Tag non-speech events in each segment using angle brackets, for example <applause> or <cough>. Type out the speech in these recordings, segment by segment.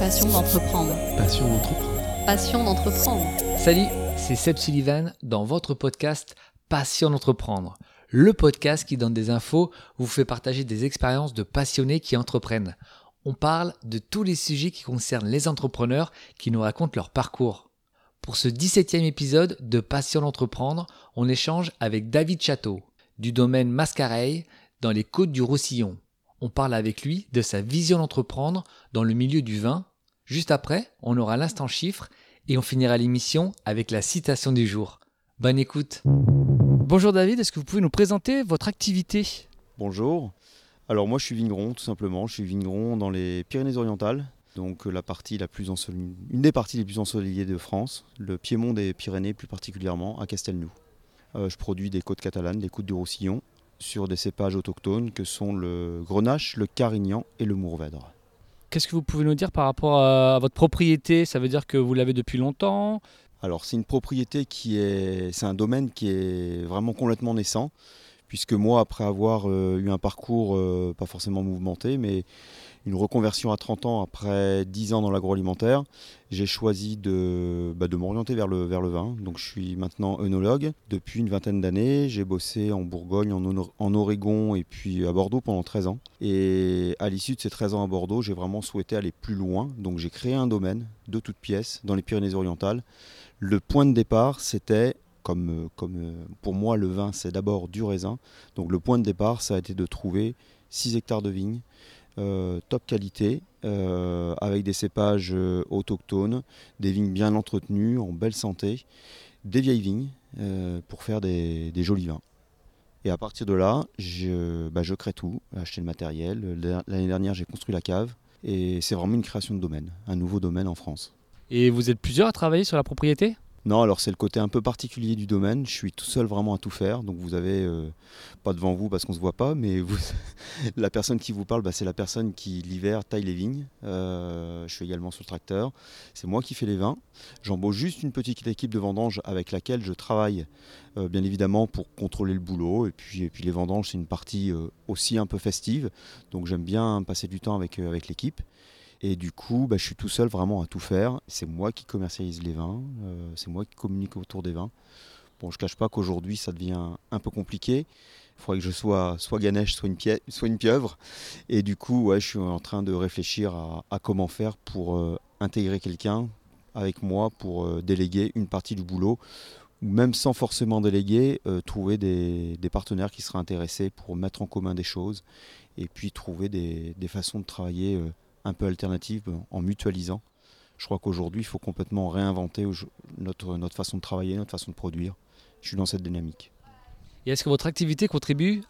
Passion d'entreprendre. Passion d'entreprendre. Passion d'entreprendre. Salut, c'est Seb Sullivan dans votre podcast Passion d'entreprendre. Le podcast qui donne des infos, vous fait partager des expériences de passionnés qui entreprennent. On parle de tous les sujets qui concernent les entrepreneurs qui nous racontent leur parcours. Pour ce 17e épisode de Passion d'entreprendre, on échange avec David Château du domaine Mascareil dans les côtes du Roussillon. On parle avec lui de sa vision d'entreprendre dans le milieu du vin. Juste après, on aura l'instant chiffre et on finira l'émission avec la citation du jour. Bonne écoute. Bonjour David, est-ce que vous pouvez nous présenter votre activité? Bonjour. Alors moi je suis vigneron tout simplement, je suis vigneron dans les Pyrénées-Orientales, donc la partie la plus ensoleillée, une des parties les plus ensoleillées de France, le Piémont des Pyrénées plus particulièrement à Castelnou. Euh, je produis des côtes catalanes, des côtes du Roussillon, sur des cépages autochtones que sont le grenache, le carignan et le mourvèdre. Qu'est-ce que vous pouvez nous dire par rapport à votre propriété? Ça veut dire que vous l'avez depuis longtemps? Alors c'est une propriété qui est, c'est un domaine qui est vraiment complètement naissant, puisque moi après avoir euh, eu un parcours euh, pas forcément mouvementé, mais une reconversion à 30 ans après 10 ans dans l'agroalimentaire, j'ai choisi de, bah, m'orienter vers le, vin. Donc je suis maintenant œnologue depuis une vingtaine d'années. J'ai bossé en Bourgogne, en, Oregon et puis à Bordeaux pendant 13 ans. Et à l'issue de ces 13 ans à Bordeaux, j'ai vraiment souhaité aller plus loin. Donc j'ai créé un domaine de toutes pièces dans les Pyrénées-Orientales. Le point de départ, c'était comme, pour moi le vin c'est d'abord du raisin. Donc le point de départ ça a été de trouver 6 hectares de vignes top qualité, euh, avec des cépages euh, autochtones, des vignes bien entretenues, en belle santé, des vieilles vignes pour faire des, jolis vins. Et à partir de là, je, bah, je crée tout, acheter le matériel. L'année dernière, j'ai construit la cave. Et c'est vraiment une création de domaine, un nouveau domaine en France. Et vous êtes plusieurs à travailler sur la propriété? Non, alors c'est le côté un peu particulier du domaine. Je suis tout seul vraiment à tout faire. Donc vous avez, euh, pas devant vous parce qu'on ne se voit pas, mais <laughs> la personne qui vous parle, bah, c'est la personne qui l'hiver taille les vignes. Euh, je suis également sur le tracteur. C'est moi qui fais les vins. J'embauche juste une petite équipe de vendanges avec laquelle je travaille, euh, bien évidemment, pour contrôler le boulot. Et puis, les vendanges, c'est une partie aussi un peu festive. Donc j'aime bien passer du temps avec l'équipe. Et du coup, bah, je suis tout seul vraiment à tout faire. C'est moi qui commercialise les vins, euh, c'est moi qui communique autour des vins. Bon, je ne cache pas qu'aujourd'hui, ça devient un peu compliqué. Il faudrait que je sois soit Ganesh, soit une, soit une pieuvre. Et du coup, je suis en train de réfléchir à, comment faire pour euh, intégrer quelqu'un avec moi pour euh, déléguer une partie du boulot ou même sans forcément déléguer, trouver des, partenaires qui seraient intéressés pour mettre en commun des choses et puis trouver des façons de travailler un peu alternative en mutualisant. Je crois qu'aujourd'hui, il faut complètement réinventer notre, notre façon de travailler, notre façon de produire. Je suis dans cette dynamique. Et est-ce que votre activité contribue,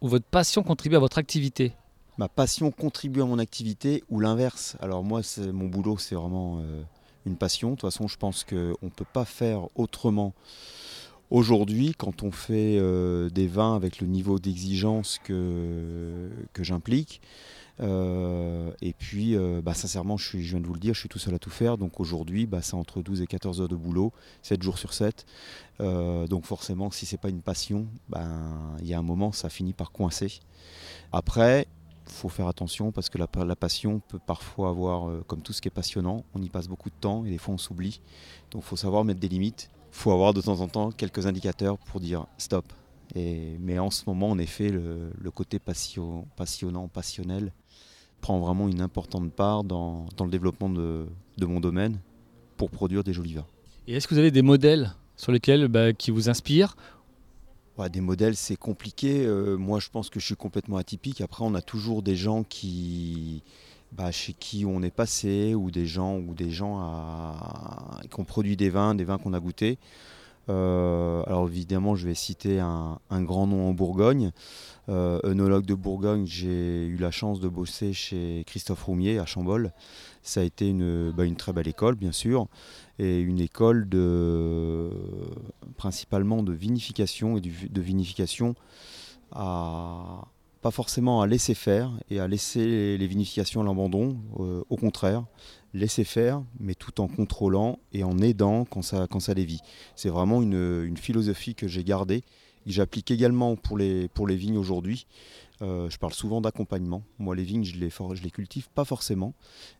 ou votre passion contribue à votre activité? Ma passion contribue à mon activité, ou l'inverse. Alors moi, mon boulot, c'est vraiment euh, une passion. De toute façon, je pense qu'on ne peut pas faire autrement. Aujourd'hui, quand on fait euh, des vins avec le niveau d'exigence que, que j'implique, euh, et puis, euh, bah, sincèrement, je, viens de vous le dire, je suis tout seul à tout faire. Donc aujourd'hui, bah, c'est entre 12 et 14 heures de boulot, 7 jours sur 7. Euh, donc forcément, si c'est pas une passion, ben, il y a un moment, ça finit par coincer. Après, faut faire attention parce que la, la passion peut parfois avoir, comme tout ce qui est passionnant, on y passe beaucoup de temps et des fois on s'oublie. Donc il faut savoir mettre des limites. Il faut avoir de temps en temps quelques indicateurs pour dire stop, et, mais en ce moment, en effet, le, le côté passion, passionnant, passionnel, prend vraiment une importante part dans, dans le développement de, de, mon domaine pour produire des jolis vins. Et est-ce que vous avez des modèles sur lesquels bah, qui vous inspirent? Ouais, Des modèles, c'est compliqué. Euh, moi, je pense que je suis complètement atypique. Après, on a toujours des gens qui, bah, chez qui on est passé ou des gens ou des gens à, qui ont produit des vins, des vins qu'on a goûtés. Euh, alors évidemment, je vais citer un, grand nom en Bourgogne. Euh, de Bourgogne, j'ai eu la chance de bosser chez Christophe Roumier à Chambol. Ça a été une, bah, une très belle école, bien sûr, et une école de, principalement de vinification et de vinification à, pas forcément à laisser faire et à laisser les vinifications à l'abandon, euh, au contraire, laisser faire, mais tout en contrôlant et en aidant quand ça, quand ça. C'est vraiment une, philosophie que j'ai gardée et que j'applique également pour les, pour les vignes aujourd'hui. Euh, je parle souvent d'accompagnement. Moi, les vignes, je les, je les cultive pas forcément,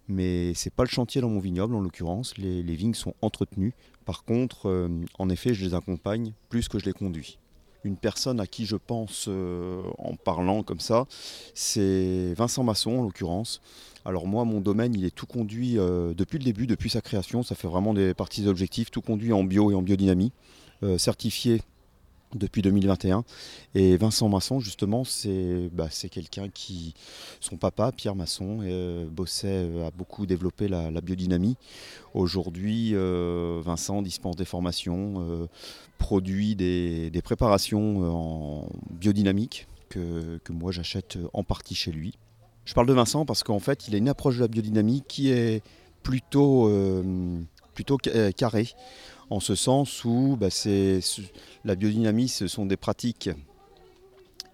mais c'est pas le chantier dans mon vignoble en l'occurrence. Les, les vignes sont entretenues. Par contre, euh, en effet, je les accompagne plus que je les conduis. Une personne à qui je pense euh, en parlant comme ça, c'est Vincent Masson en l'occurrence. Alors moi, mon domaine, il est tout conduit euh, depuis le début, depuis sa création. Ça fait vraiment des parties objectifs, tout conduit en bio et en biodynamie, euh, certifié depuis 2021. Et Vincent Masson, justement, c'est bah, c'est quelqu'un qui, son papa, Pierre Masson, euh, bossait, euh, a beaucoup développé la, la biodynamie. Aujourd'hui, euh, Vincent dispense des formations, produit des, des préparations en biodynamique que, que moi j'achète en partie chez lui. Je parle de Vincent parce qu'en fait, il a une approche de la biodynamie qui est plutôt, plutôt ca- carrée, en ce sens où bah, la biodynamie, ce sont des pratiques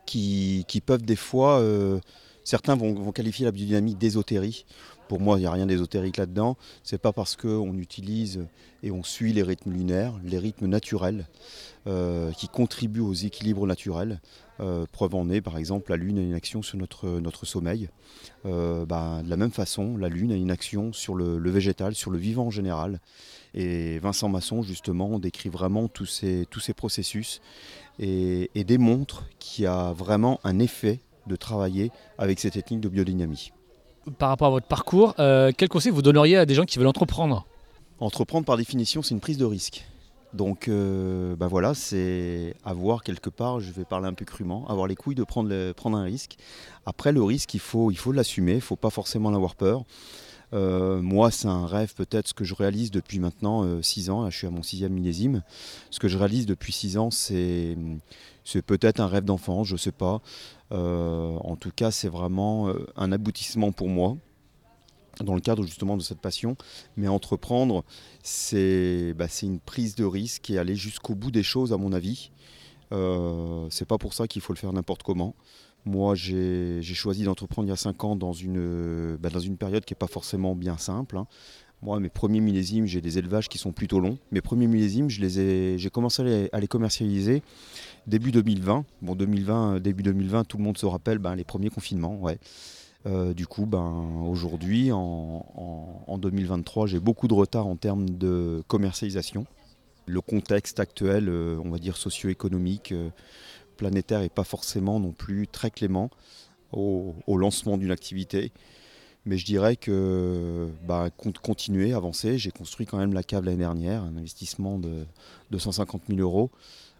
qui, qui peuvent des fois, euh, certains vont, vont qualifier la biodynamie d'ésotérie. Pour moi, il n'y a rien d'ésotérique là-dedans. C'est pas parce qu'on utilise et on suit les rythmes lunaires, les rythmes naturels, euh, qui contribuent aux équilibres naturels. Euh, preuve en est, par exemple, la Lune a une action sur notre, notre sommeil. Euh, bah, de la même façon, la Lune a une action sur le, le végétal, sur le vivant en général. Et Vincent Masson, justement, décrit vraiment tous ces, tous ces processus et, et démontre qu'il y a vraiment un effet de travailler avec ces techniques de biodynamie. Par rapport à votre parcours, euh, quel conseil vous donneriez à des gens qui veulent entreprendre? Entreprendre, par définition, c'est une prise de risque. Donc, euh, bah voilà, c'est avoir quelque part, je vais parler un peu crûment, avoir les couilles de prendre, un risque. Après, le risque, il faut l'assumer, il ne faut pas forcément en avoir peur. Euh, moi, c'est un rêve peut-être ce que je réalise depuis maintenant 6 ans. Là, je suis à mon sixième millésime. Ce que je réalise depuis 6 ans, c'est peut-être un rêve d'enfant, je ne sais pas. Euh, en tout cas, c'est vraiment euh, un aboutissement pour moi dans le cadre justement de cette passion. Mais entreprendre, c'est bah, c'est une prise de risque et aller jusqu'au bout des choses, à mon avis. Euh, c'est pas pour ça qu'il faut le faire n'importe comment. Moi, j'ai choisi d'entreprendre il y a 5 ans dans une, bah, dans une période qui n'est pas forcément bien simple. hein. Moi, mes premiers millésimes, j'ai des élevages qui sont plutôt longs. Mes premiers millésimes, j'ai commencé à les, commercialiser début 2020. Bon, 2020, euh, début 2020, tout le monde se rappelle ben, les premiers confinements. Ouais. Euh, du coup, ben, aujourd'hui, en, en- en 2023, j'ai beaucoup de retard en termes de commercialisation. Le contexte actuel, euh, on va dire socio-économique, euh, planétaire, n'est pas forcément non plus très clément au, lancement d'une activité. Mais je dirais que con- continuer, avancer. J'ai construit quand même la cave l'année dernière, un investissement de 250 000 euros.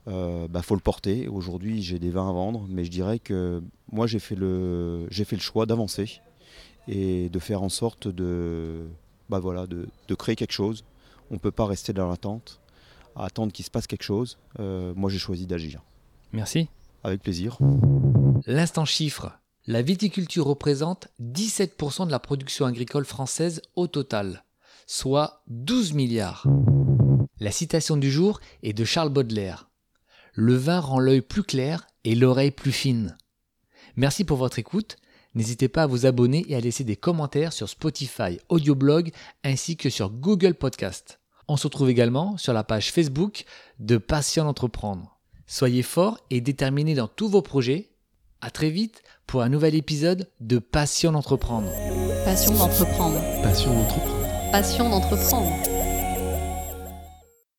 Il bah, faut le porter. Aujourd'hui, j'ai des vins à vendre, mais je dirais que moi, j'ai fait le, j'ai fait le choix d'avancer et de faire en sorte de, bah, voilà, de, de créer quelque chose. On ne peut pas rester dans l'attente, à attendre qu'il se passe quelque chose. Euh, moi, j'ai choisi d'agir. Merci. Avec plaisir. L'instant chiffre. La viticulture représente 17% de la production agricole française au total, soit 12 milliards. La citation du jour est de Charles Baudelaire. Le vin rend l'œil plus clair et l'oreille plus fine. Merci pour votre écoute. N'hésitez pas à vous abonner et à laisser des commentaires sur Spotify, Audioblog ainsi que sur Google Podcast. On se retrouve également sur la page Facebook de Passion d'entreprendre. Soyez forts et déterminés dans tous vos projets. À très vite pour un nouvel épisode de Passion d'entreprendre. Passion d'entreprendre. Passion d'entreprendre. Passion d'entreprendre.